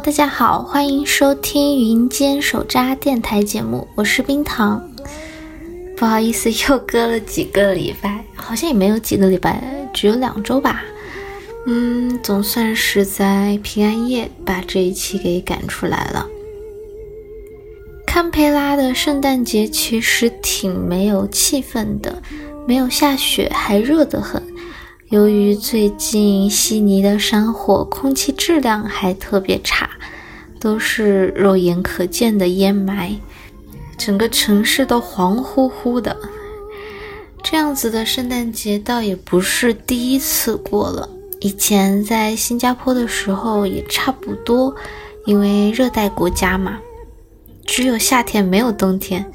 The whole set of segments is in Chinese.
大家好，欢迎收听云间手札电台节目，我是冰糖。不好意思，又隔了几个礼拜，好像也没有几个礼拜，只有两周吧。嗯，总算是在平安夜把这一期给赶出来了。堪培拉的圣诞节其实挺没有气氛的，没有下雪，还热得很。由于最近悉尼的山火，空气质量还特别差，都是肉眼可见的烟霾，整个城市都黄乎乎的。这样子的圣诞节倒也不是第一次过了。以前在新加坡的时候也差不多，因为热带国家嘛，只有夏天没有冬天。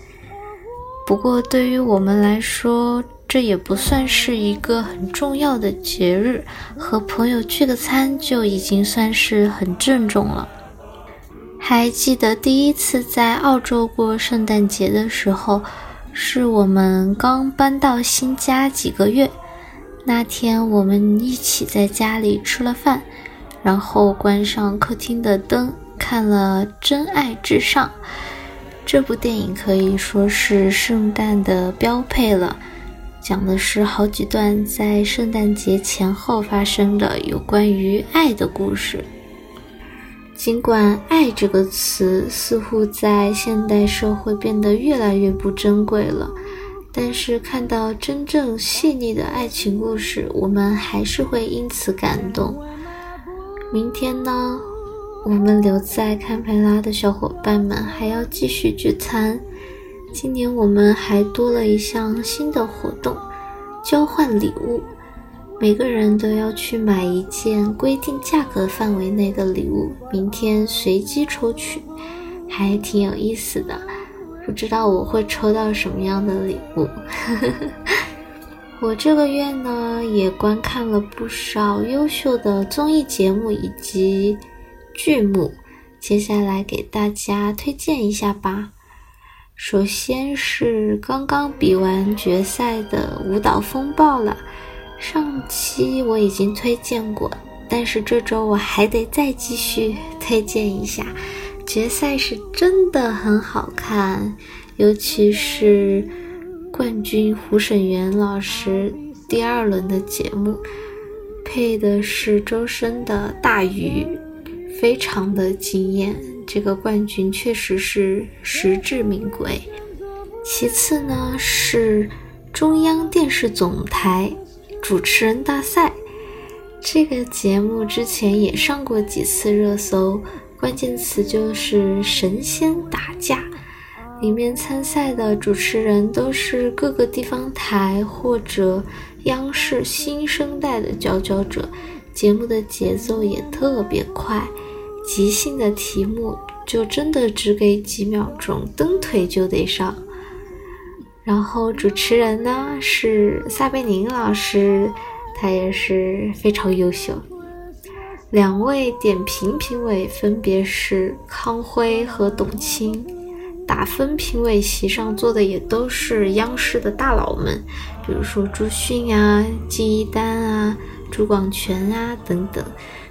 不过对于我们来说，这也不算是一个很重要的节日，和朋友聚个餐就已经算是很郑重了。还记得第一次在澳洲过圣诞节的时候，是我们刚搬到新家几个月。那天我们一起在家里吃了饭，然后关上客厅的灯，看了《真爱至上》这部电影，可以说是圣诞的标配了。讲的是好几段在圣诞节前后发生的有关于爱的故事。尽管“爱”这个词似乎在现代社会变得越来越不珍贵了。但是看到真正细腻的爱情故事，我们还是会因此感动。明天呢，我们留在堪培拉的小伙伴们还要继续聚餐。今年我们还多了一项新的活动——交换礼物。每个人都要去买一件规定价格范围内的礼物，明天随机抽取，还挺有意思的。不知道我会抽到什么样的礼物。我这个月呢，也观看了不少优秀的综艺节目以及剧目，接下来给大家推荐一下吧。首先是刚刚比完决赛的《舞蹈风暴》了，上期我已经推荐过，但是这周我还得再继续 推荐一下。决赛是真的很好看，尤其是冠军胡沈岩老师第二轮的节目，配的是周深的《大鱼》，非常的惊艳。这个冠军确实是实至名归。其次呢是中央电视总台主持人大赛，这个节目之前也上过几次热搜。关键词就是神仙打架，里面参赛的主持人都是各个地方台或者央视新生代的佼佼者，节目的节奏也特别快，即兴的题目就真的只给几秒钟，蹬腿就得上。然后主持人呢是撒贝宁老师，他也是非常优秀。两位点评评委分别是康辉和董卿，打分评委席上坐的也都是央视的大佬们，比如说朱迅啊、金一丹啊、朱广权啊等等。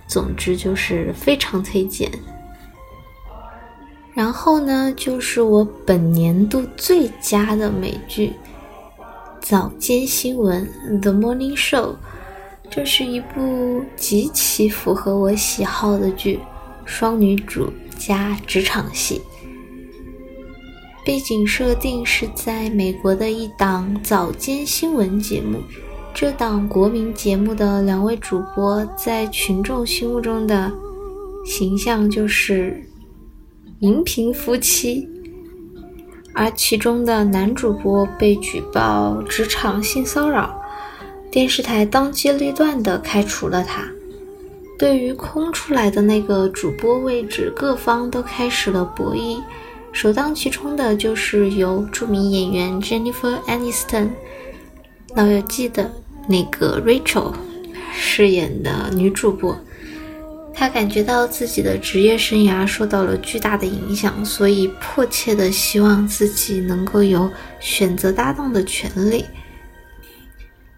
总之就是非常推荐。然后呢，就是我本年度最佳的美剧《早间新闻》（The Morning Show）。这是一部极其符合我喜好的剧，双女主加职场戏。背景设定是在美国的一档早间新闻节目，这档国民节目的两位主播在群众心目中的形象就是荧屏夫妻，而其中的男主播被举报职场性骚扰。电视台当机立断地开除了他。对于空出来的那个主播位置，各方都开始了博弈。首当其冲的就是由著名演员 Jennifer Aniston，老友记的那个 Rachel 饰演的女主播。她感觉到自己的职业生涯受到了巨大的影响，所以迫切地希望自己能够有选择搭档的权利。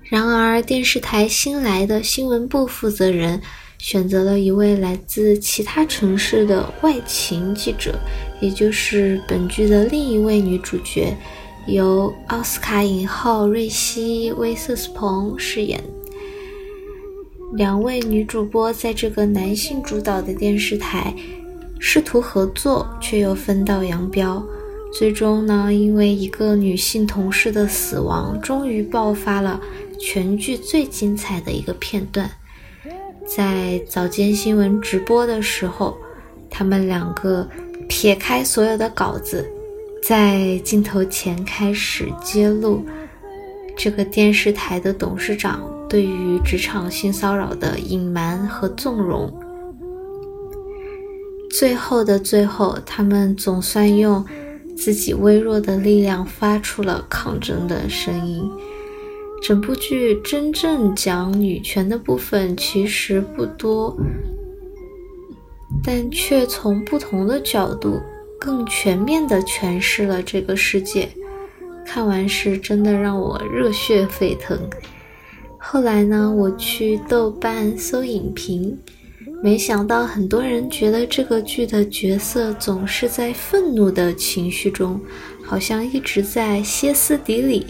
然而，电视台新来的新闻部负责人选择了一位来自其他城市的外勤记者，也就是本剧的另一位女主角，由奥斯卡影后瑞希·威瑟斯彭饰演。两位女主播在这个男性主导的电视台试图合作，却又分道扬镳。最终呢，因为一个女性同事的死亡，终于爆发了。全剧最精彩的一个片段，在早间新闻直播的时候，他们两个撇开所有的稿子，在镜头前开始揭露这个电视台的董事长对于职场性骚扰的隐瞒和纵容。最后的最后，他们总算用自己微弱的力量发出了抗争的声音。整部剧真正讲女权的部分其实不多，但却从不同的角度更全面地诠释了这个世界。看完是真的让我热血沸腾。后来呢，我去豆瓣搜影评，没想到很多人觉得这个剧的角色总是在愤怒的情绪中，好像一直在歇斯底里。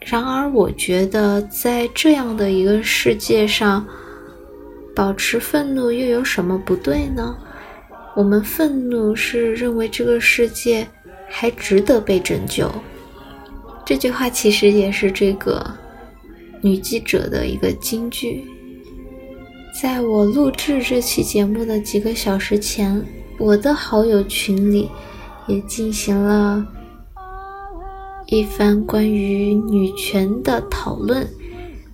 然而，我觉得在这样的一个世界上，保持愤怒又有什么不对呢？我们愤怒是认为这个世界还值得被拯救。这句话其实也是这个女记者的一个金句。在我录制这期节目的几个小时前，我的好友群里也进行了。一番关于女权的讨论。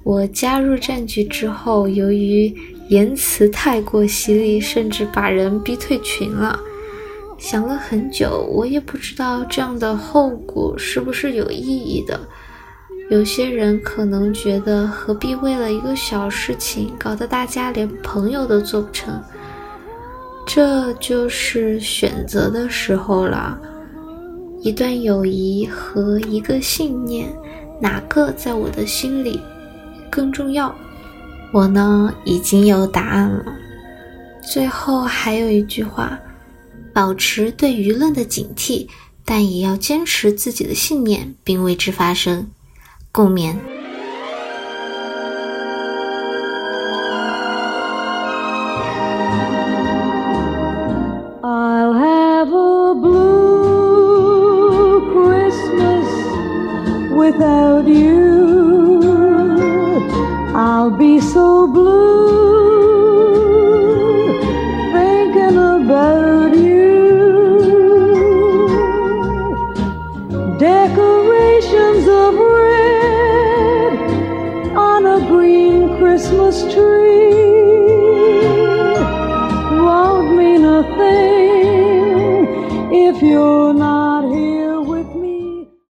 我加入战局之后，由于言辞太过犀利，甚至把人逼退群了。想了很久，我也不知道这样的后果是不是有意义的。有些人可能觉得，何必为了一个小事情搞得大家连朋友都做不成？这就是选择的时候了。一段友谊和一个信念，哪个在我的心里更重要？我呢，已经有答案了。最后还有一句话：保持对舆论的警惕，但也要坚持自己的信念，并为之发声。共勉。without you. Decorations of red on a green Christmas tree.